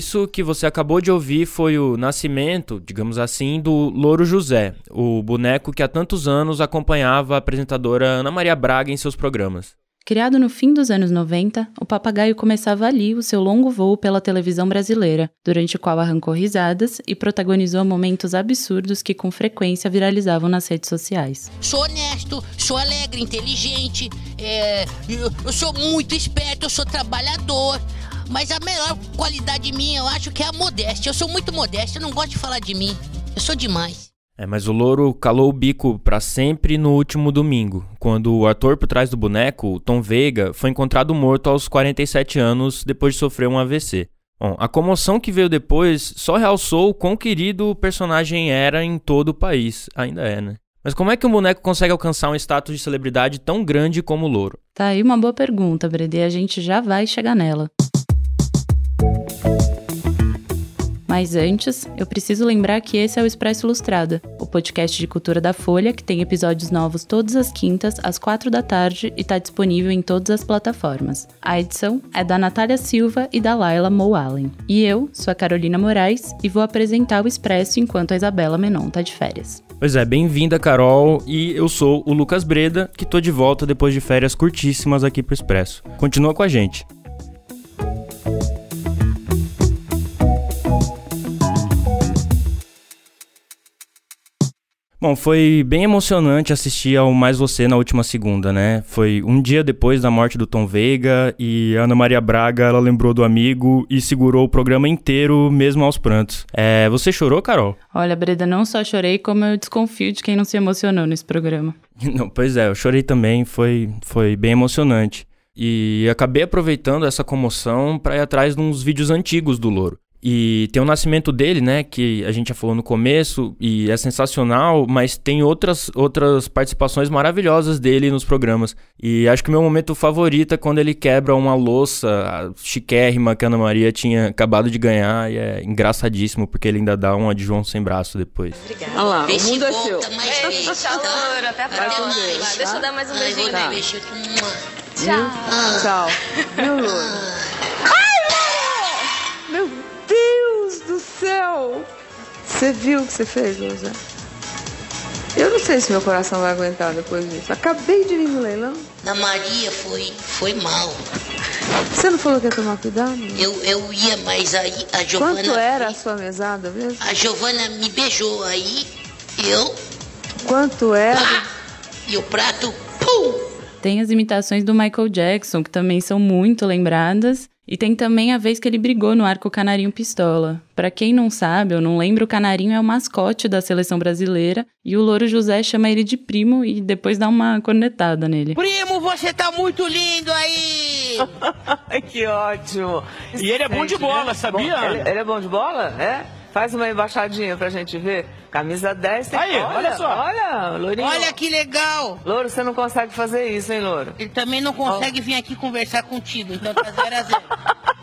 Isso que você acabou de ouvir foi o nascimento, digamos assim, do Louro José, o boneco que há tantos anos acompanhava a apresentadora Ana Maria Braga em seus programas. Criado no fim dos anos 90, o papagaio começava ali o seu longo voo pela televisão brasileira, durante o qual arrancou risadas e protagonizou momentos absurdos que com frequência viralizavam nas redes sociais. Sou honesto, sou alegre, inteligente, é, eu, eu sou muito esperto, eu sou trabalhador. Mas a melhor qualidade minha, eu acho que é a modéstia. Eu sou muito modesto, eu não gosto de falar de mim. Eu sou demais. É, mas o louro calou o bico para sempre no último domingo, quando o ator por trás do boneco, Tom Veiga, foi encontrado morto aos 47 anos depois de sofrer um AVC. Bom, a comoção que veio depois só realçou o quão querido o personagem era em todo o país. Ainda é, né? Mas como é que um boneco consegue alcançar um status de celebridade tão grande como o louro? Tá aí uma boa pergunta, Brede, a gente já vai chegar nela. Mas antes, eu preciso lembrar que esse é o Expresso Ilustrada, o podcast de cultura da Folha, que tem episódios novos todas as quintas, às quatro da tarde e está disponível em todas as plataformas. A edição é da Natália Silva e da Laila Moalen. E eu sou a Carolina Moraes e vou apresentar o Expresso enquanto a Isabela Menon tá de férias. Pois é, bem-vinda, Carol. E eu sou o Lucas Breda, que tô de volta depois de férias curtíssimas aqui pro Expresso. Continua com a gente. Bom, foi bem emocionante assistir ao Mais Você na última segunda, né? Foi um dia depois da morte do Tom Veiga e Ana Maria Braga, ela lembrou do amigo e segurou o programa inteiro, mesmo aos prantos. É, você chorou, Carol? Olha, Breda, não só chorei, como eu desconfio de quem não se emocionou nesse programa. Não, pois é, eu chorei também, foi, foi bem emocionante. E acabei aproveitando essa comoção para ir atrás de uns vídeos antigos do Louro. E tem o nascimento dele, né, que a gente já falou no começo, e é sensacional, mas tem outras, outras participações maravilhosas dele nos programas. E acho que o meu momento favorito é quando ele quebra uma louça chiquérrima que a Ana Maria tinha acabado de ganhar, e é engraçadíssimo, porque ele ainda dá uma de João sem braço depois. Obrigada. Olha lá, o mundo é seu. Mais vezes, tá? até a próxima. Deixa eu dar mais um beijinho. Tá. Tchau. Tchau. Meu Você viu o que você fez, José? Eu não sei se meu coração vai aguentar depois disso. Acabei de vir no leilão. Na Maria foi, foi mal. Você não falou que ia tomar cuidado? Eu, eu ia, mas aí a Giovana. Quanto era a sua mesada mesmo? A Giovana me beijou, aí eu. Quanto era? Pá! E o prato. Pum! Tem as imitações do Michael Jackson, que também são muito lembradas. E tem também a vez que ele brigou no arco Canarinho Pistola. Pra quem não sabe ou não lembra, o Canarinho é o mascote da seleção brasileira e o Louro José chama ele de primo e depois dá uma cornetada nele. Primo, você tá muito lindo aí! Ai, que ótimo! E ele é bom de bola, sabia? Bom, ele, ele é bom de bola? É? Faz uma embaixadinha pra gente ver. Camisa 10 tem Aí, olha só. Olha, Lourinho. Olha que legal! Louro, você não consegue fazer isso, hein, Louro? Ele também não consegue vir aqui conversar contigo, então tá 0 a 0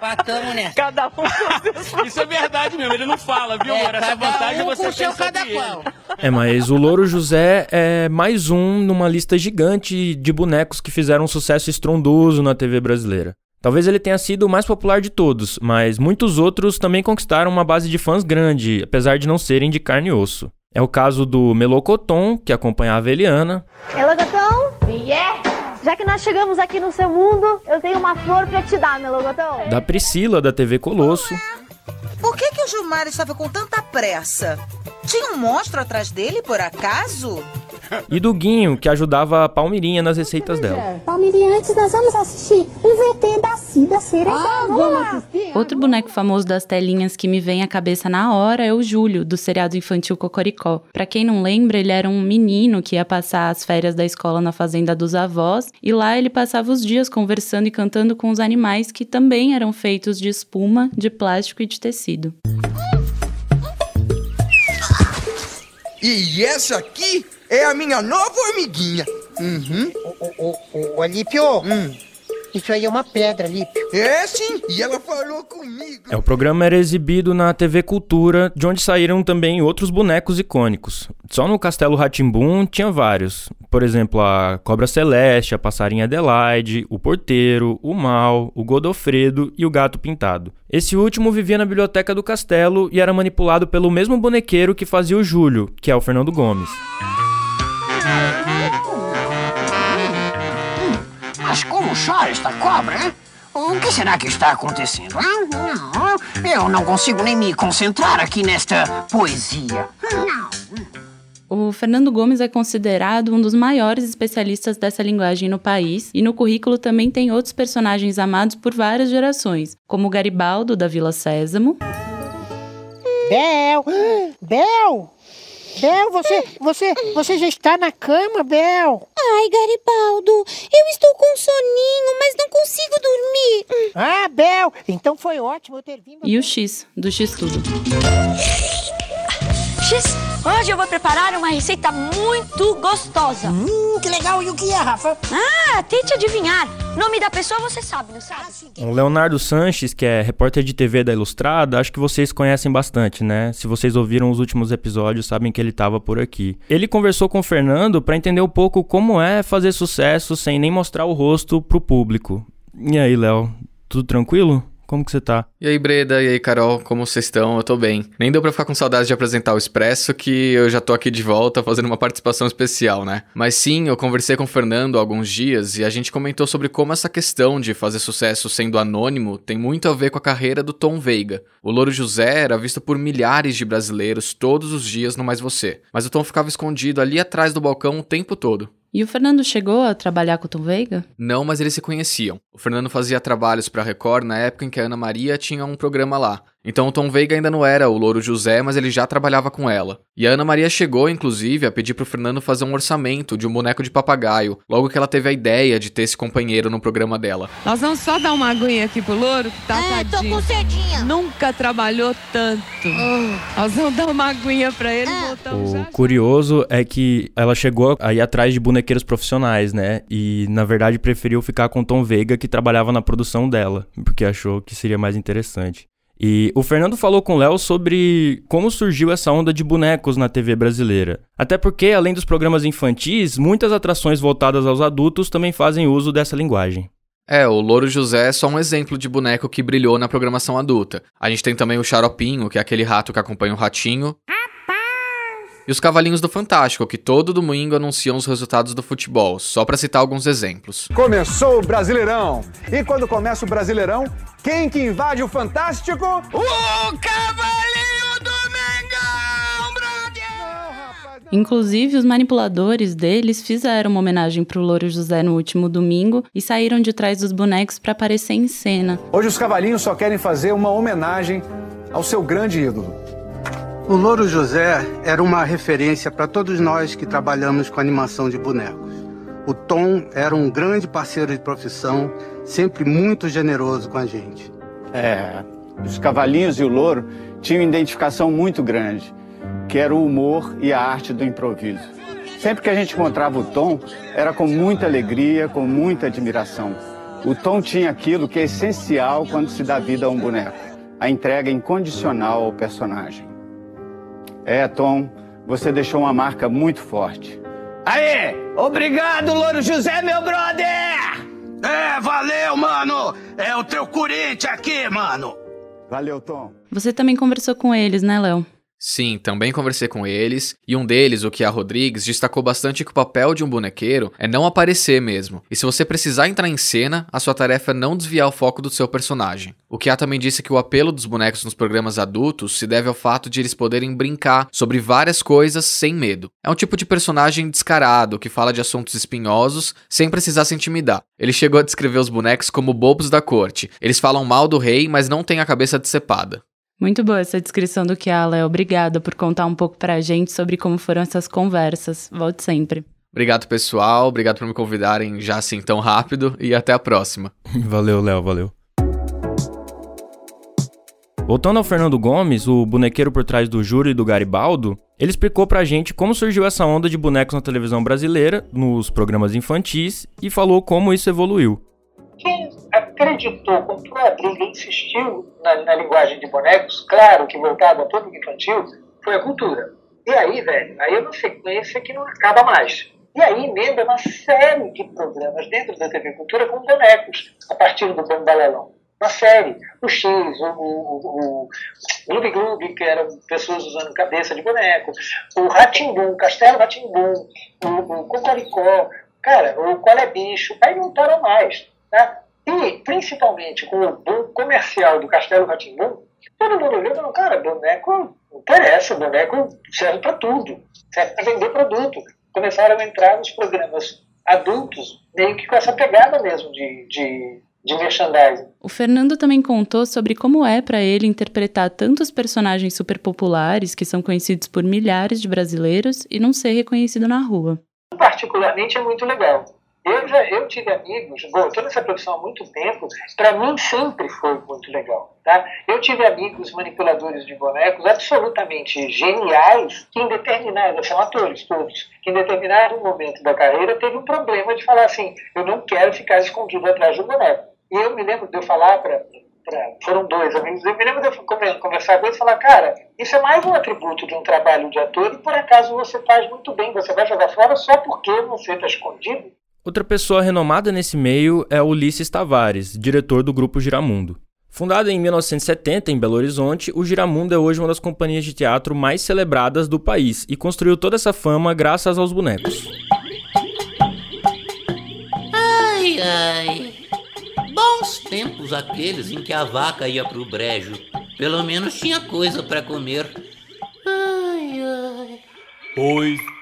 Patamos nessa. Cada um com seus Isso é verdade mesmo, ele não fala, viu, É, amor? Essa vantagem um você com tem cada ele. qual. É, mas o Louro José é mais um numa lista gigante de bonecos que fizeram um sucesso estrondoso na TV brasileira. Talvez ele tenha sido o mais popular de todos, mas muitos outros também conquistaram uma base de fãs grande, apesar de não serem de carne e osso. É o caso do Melocoton, que acompanhava a Eliana, Melogotão? Yeah! Já que nós chegamos aqui no seu mundo, eu tenho uma flor pra te dar, Melogotão. da Priscila, da TV Colosso, Por que, que o Gilmar estava com tanta pressa? Tinha um monstro atrás dele, por acaso? e do Guinho, que ajudava a Palmirinha nas receitas dela. Palmeirinha, antes nós vamos assistir um VT da Cida Cereja. vamos lá. Outro boneco famoso das telinhas que me vem à cabeça na hora é o Júlio, do seriado infantil Cocoricó. Pra quem não lembra, ele era um menino que ia passar as férias da escola na fazenda dos avós, e lá ele passava os dias conversando e cantando com os animais que também eram feitos de espuma, de plástico e de tecido. E essa aqui é a minha nova amiguinha. Uhum. Ô, ô, ô, Alípio, Hum. Isso aí é uma pedra, Lípio. É sim, e ela falou comigo. É, o programa era exibido na TV Cultura, de onde saíram também outros bonecos icônicos. Só no Castelo Ratimbum tinha vários. Por exemplo, a Cobra Celeste, a Passarinha Adelaide, o Porteiro, o Mal, o Godofredo e o Gato Pintado. Esse último vivia na biblioteca do castelo e era manipulado pelo mesmo bonequeiro que fazia o Júlio, que é o Fernando Gomes. Mas como chora esta cobra, hein? O que será que está acontecendo? Eu não consigo nem me concentrar aqui nesta poesia. O Fernando Gomes é considerado um dos maiores especialistas dessa linguagem no país, e no currículo também tem outros personagens amados por várias gerações, como o Garibaldo da Vila Sésamo. Bel! Bel! Bel, você, você, você já está na cama, Bel? Ai, Garibaldo, eu estou com soninho, mas não consigo dormir. Ah, Bel, então foi ótimo eu ter vindo. E o X, do X Tudo. X, hoje eu vou preparar uma receita muito gostosa. Hum, que legal. E o que é, Rafa? Ah, tente adivinhar. Nome da pessoa você sabe, não sabe? O Leonardo Sanches, que é repórter de TV da Ilustrada, acho que vocês conhecem bastante, né? Se vocês ouviram os últimos episódios, sabem que ele estava por aqui. Ele conversou com o Fernando para entender um pouco como é fazer sucesso sem nem mostrar o rosto pro público. E aí, Léo, tudo tranquilo? Como que você tá? E aí, Breda, e aí, Carol, como vocês estão? Eu tô bem. Nem deu pra ficar com saudade de apresentar o Expresso, que eu já tô aqui de volta fazendo uma participação especial, né? Mas sim, eu conversei com o Fernando há alguns dias e a gente comentou sobre como essa questão de fazer sucesso sendo anônimo tem muito a ver com a carreira do Tom Veiga. O Louro José era visto por milhares de brasileiros todos os dias no Mais Você, mas o Tom ficava escondido ali atrás do balcão o tempo todo. E o Fernando chegou a trabalhar com o Tom Veiga? Não, mas eles se conheciam. O Fernando fazia trabalhos para Record na época em que a Ana Maria tinha um programa lá. Então o Tom Veiga ainda não era o Louro José, mas ele já trabalhava com ela. E a Ana Maria chegou, inclusive, a pedir pro Fernando fazer um orçamento de um boneco de papagaio, logo que ela teve a ideia de ter esse companheiro no programa dela. Nós vamos só dar uma aguinha aqui pro Louro, que tá É, tô com sedinha. Nunca trabalhou tanto. Nós vamos dar uma aguinha pra ele e voltamos já. O curioso é que ela chegou a ir atrás de bonequeiros profissionais, né? E na verdade preferiu ficar com o Tom Veiga, que trabalhava na produção dela, porque achou que seria mais interessante. E o Fernando falou com o Léo sobre como surgiu essa onda de bonecos na TV brasileira. Até porque, além dos programas infantis, muitas atrações voltadas aos adultos também fazem uso dessa linguagem. É, o Louro José é só um exemplo de boneco que brilhou na programação adulta. A gente tem também o Xaropinho, que é aquele rato que acompanha o ratinho. E os Cavalinhos do Fantástico, que todo domingo anunciam os resultados do futebol, só pra citar alguns exemplos. Começou o Brasileirão. E quando começa o Brasileirão, quem que invade o Fantástico? O Cavalinho do Inclusive, os manipuladores deles fizeram uma homenagem pro Louro José no último domingo e saíram de trás dos bonecos para aparecer em cena. Hoje os cavalinhos só querem fazer uma homenagem ao seu grande ídolo. O Louro José era uma referência para todos nós que trabalhamos com animação de bonecos. O Tom era um grande parceiro de profissão, sempre muito generoso com a gente. É, os cavalinhos e o louro tinham identificação muito grande, que era o humor e a arte do improviso. Sempre que a gente encontrava o Tom, era com muita alegria, com muita admiração. O Tom tinha aquilo que é essencial quando se dá vida a um boneco, a entrega incondicional ao personagem. É, Tom, você deixou uma marca muito forte. Aê! Obrigado, Louro José, meu brother! É, valeu, mano! É o teu Corinthians aqui, mano! Valeu, Tom. Você também conversou com eles, né, Léo? Sim, também conversei com eles, e um deles, o Kia Rodrigues, destacou bastante que o papel de um bonequeiro é não aparecer mesmo. E se você precisar entrar em cena, a sua tarefa é não desviar o foco do seu personagem. O Kia também disse que o apelo dos bonecos nos programas adultos se deve ao fato de eles poderem brincar sobre várias coisas sem medo. É um tipo de personagem descarado que fala de assuntos espinhosos sem precisar se intimidar. Ele chegou a descrever os bonecos como bobos da corte. Eles falam mal do rei, mas não têm a cabeça decepada. Muito boa essa descrição do que Léo. Obrigada por contar um pouco pra gente sobre como foram essas conversas. Volte sempre. Obrigado, pessoal. Obrigado por me convidarem já assim tão rápido e até a próxima. valeu, Léo, valeu. Voltando ao Fernando Gomes, o bonequeiro por trás do Júlio e do Garibaldo, ele explicou pra gente como surgiu essa onda de bonecos na televisão brasileira, nos programas infantis, e falou como isso evoluiu. Quem acreditou, comprou a briga, insistiu na, na linguagem de bonecos, claro que voltado a público infantil, foi a cultura. E aí, velho, aí é uma sequência que não acaba mais. E aí emenda uma série de programas dentro da TV Cultura com bonecos, a partir do Bambalalão. Uma série. O X, o, o, o Gloob Gloob, que eram pessoas usando cabeça de boneco, o Ratimbum, Castelo Ratimbum, o, o Cocoricó, cara, o Qual é Bicho, aí não para mais. Tá? E, principalmente, com o boom comercial do Castelo Ratimbum, todo mundo olhou e falou, cara, boneco interessa, boneco serve para tudo, serve para vender produto. Começaram a entrar nos programas adultos, meio que com essa pegada mesmo de, de, de merchandising. O Fernando também contou sobre como é para ele interpretar tantos personagens super populares que são conhecidos por milhares de brasileiros e não ser reconhecido na rua. Particularmente é muito legal eu, já, eu tive amigos, estou nessa profissão há muito tempo, para mim sempre foi muito legal. Tá? Eu tive amigos manipuladores de bonecos absolutamente geniais, que em determinado, são atores todos, que em determinado momento da carreira teve um problema de falar assim: eu não quero ficar escondido atrás de um boneco. E eu me lembro de eu falar para foram dois amigos. Eu me lembro de eu conversar com eles e falar, cara, isso é mais um atributo de um trabalho de ator e por acaso você faz muito bem, você vai jogar fora só porque você está escondido. Outra pessoa renomada nesse meio é Ulisses Tavares, diretor do Grupo Giramundo. Fundado em 1970 em Belo Horizonte, o Giramundo é hoje uma das companhias de teatro mais celebradas do país e construiu toda essa fama graças aos bonecos. Ai, ai. Bons tempos aqueles em que a vaca ia pro brejo. Pelo menos tinha coisa para comer. Ai, ai. Pois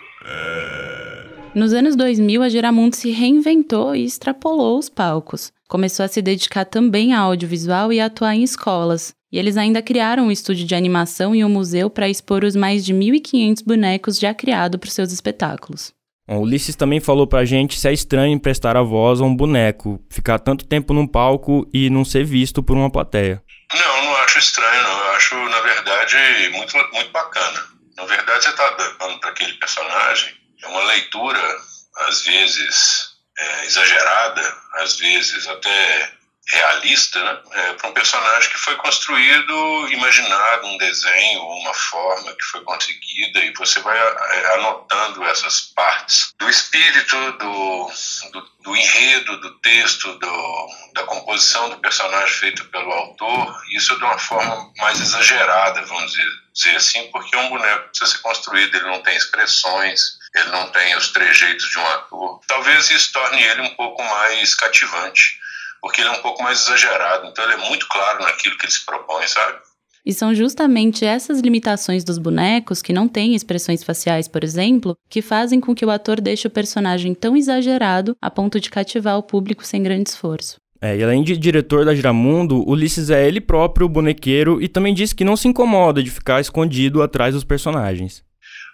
nos anos 2000, a Geramundo se reinventou e extrapolou os palcos. Começou a se dedicar também ao audiovisual e a atuar em escolas. E eles ainda criaram um estúdio de animação e um museu para expor os mais de 1.500 bonecos já criados para seus espetáculos. O Ulisses também falou pra gente se é estranho emprestar a voz a um boneco, ficar tanto tempo num palco e não ser visto por uma plateia. Não, não acho estranho, não. Eu acho, na verdade, muito, muito bacana. Na verdade, você está dando para aquele personagem é uma leitura, às vezes é, exagerada, às vezes até realista, né? É, para um personagem que foi construído, imaginado, um desenho, uma forma que foi conseguida, e você vai é, anotando essas partes do espírito, do, do, do enredo, do texto, do, da composição do personagem feito pelo autor, isso de uma forma mais exagerada, vamos dizer, dizer assim, porque um boneco precisa ser construído, ele não tem expressões, ele não tem os trejeitos de um ator. Talvez isso torne ele um pouco mais cativante, porque ele é um pouco mais exagerado, então ele é muito claro naquilo que ele se propõe, sabe? E são justamente essas limitações dos bonecos, que não têm expressões faciais, por exemplo, que fazem com que o ator deixe o personagem tão exagerado a ponto de cativar o público sem grande esforço. É, e além de diretor da Giramundo, Ulisses é ele próprio bonequeiro e também diz que não se incomoda de ficar escondido atrás dos personagens.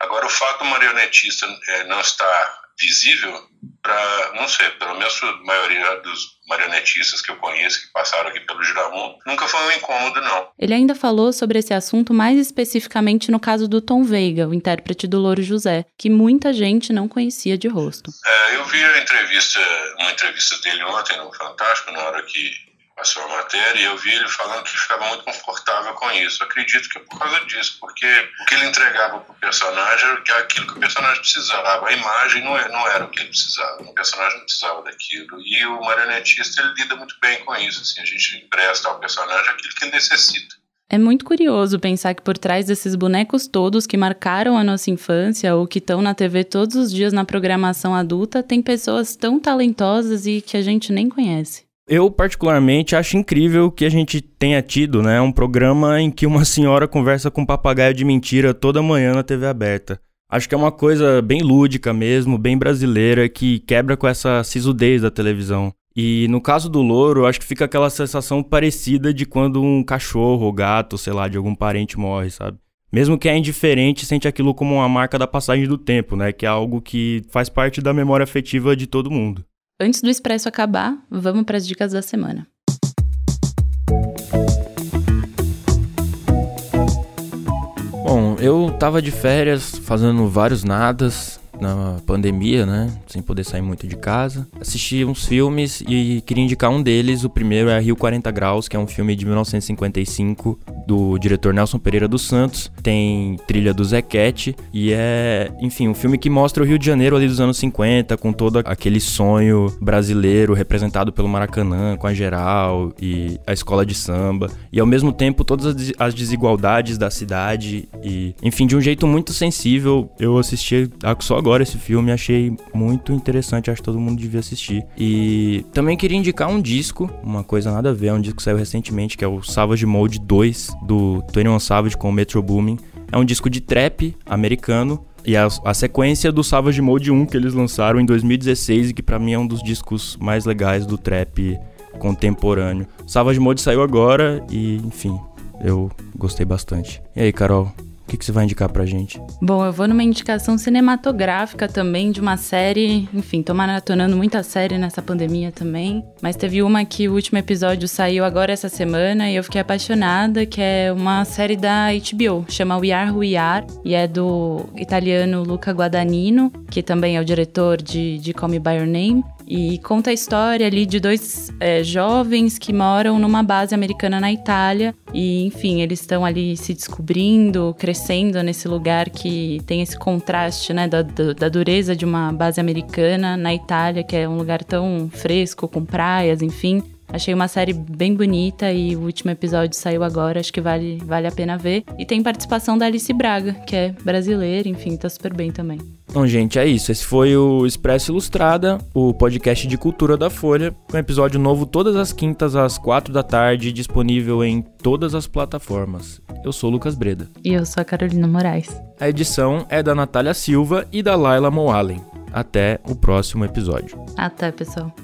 Agora, o fato do marionetista é, não estar visível para, não sei, pelo menos a maioria dos marionetistas que eu conheço que passaram aqui pelo Giramundo, nunca foi um incômodo, não. Ele ainda falou sobre esse assunto mais especificamente no caso do Tom Veiga, o intérprete do Louro José, que muita gente não conhecia de rosto. É, eu vi a entrevista, uma entrevista dele ontem no Fantástico, na hora que a matéria e eu vi ele falando que ficava muito confortável com isso. acredito que é por causa disso, porque o que ele entregava para o personagem era aquilo que o personagem precisava. A imagem não, é, não era o que ele precisava, o personagem não precisava daquilo. E o marionetista ele lida muito bem com isso. Assim, a gente empresta ao personagem aquilo que ele necessita. É muito curioso pensar que por trás desses bonecos todos que marcaram a nossa infância ou que estão na TV todos os dias na programação adulta, tem pessoas tão talentosas e que a gente nem conhece. Eu, particularmente, acho incrível que a gente tenha tido né, um programa em que uma senhora conversa com um papagaio de mentira toda manhã na TV aberta. Acho que é uma coisa bem lúdica mesmo, bem brasileira, que quebra com essa sisudez da televisão. E no caso do louro, acho que fica aquela sensação parecida de quando um cachorro ou gato, sei lá, de algum parente morre, sabe? Mesmo que é indiferente, sente aquilo como uma marca da passagem do tempo, né? Que é algo que faz parte da memória afetiva de todo mundo. Antes do expresso acabar, vamos para as dicas da semana. Bom, eu tava de férias fazendo vários nadas na pandemia, né? Sem poder sair muito de casa. Assisti uns filmes e queria indicar um deles. O primeiro é Rio 40 Graus, que é um filme de 1955 do diretor Nelson Pereira dos Santos. Tem trilha do Zequete e é, enfim, um filme que mostra o Rio de Janeiro ali dos anos 50, com todo aquele sonho brasileiro representado pelo Maracanã, com a geral e a escola de samba. E ao mesmo tempo todas as desigualdades da cidade e, enfim, de um jeito muito sensível. Eu assisti só agora esse filme, achei muito interessante, acho que todo mundo devia assistir. E também queria indicar um disco, uma coisa nada a ver, é um disco que saiu recentemente, que é o Savage Mode 2 do 21 Savage com o Metro Boomin. É um disco de trap americano e a, a, sequência do Savage Mode 1 que eles lançaram em 2016 e que para mim é um dos discos mais legais do trap contemporâneo. Savage Mode saiu agora e, enfim, eu gostei bastante. E aí, Carol, o que, que você vai indicar pra gente? Bom, eu vou numa indicação cinematográfica também de uma série. Enfim, tô maratonando muita série nessa pandemia também. Mas teve uma que o último episódio saiu agora essa semana e eu fiquei apaixonada, que é uma série da HBO, chama We Are Who We Are, e é do italiano Luca Guadagnino, que também é o diretor de, de Call Me By Your Name. E conta a história ali de dois é, jovens que moram numa base americana na Itália. E, enfim, eles estão ali se descobrindo, crescendo nesse lugar que tem esse contraste, né, da, da dureza de uma base americana na Itália, que é um lugar tão fresco, com praias, enfim. Achei uma série bem bonita e o último episódio saiu agora, acho que vale, vale a pena ver. E tem participação da Alice Braga, que é brasileira, enfim, tá super bem também. Bom, gente, é isso. Esse foi o Expresso Ilustrada, o podcast de cultura da Folha, com episódio novo todas as quintas às quatro da tarde, disponível em todas as plataformas. Eu sou o Lucas Breda. E eu sou a Carolina Moraes. A edição é da Natália Silva e da Laila Moalen. Até o próximo episódio. Até, pessoal.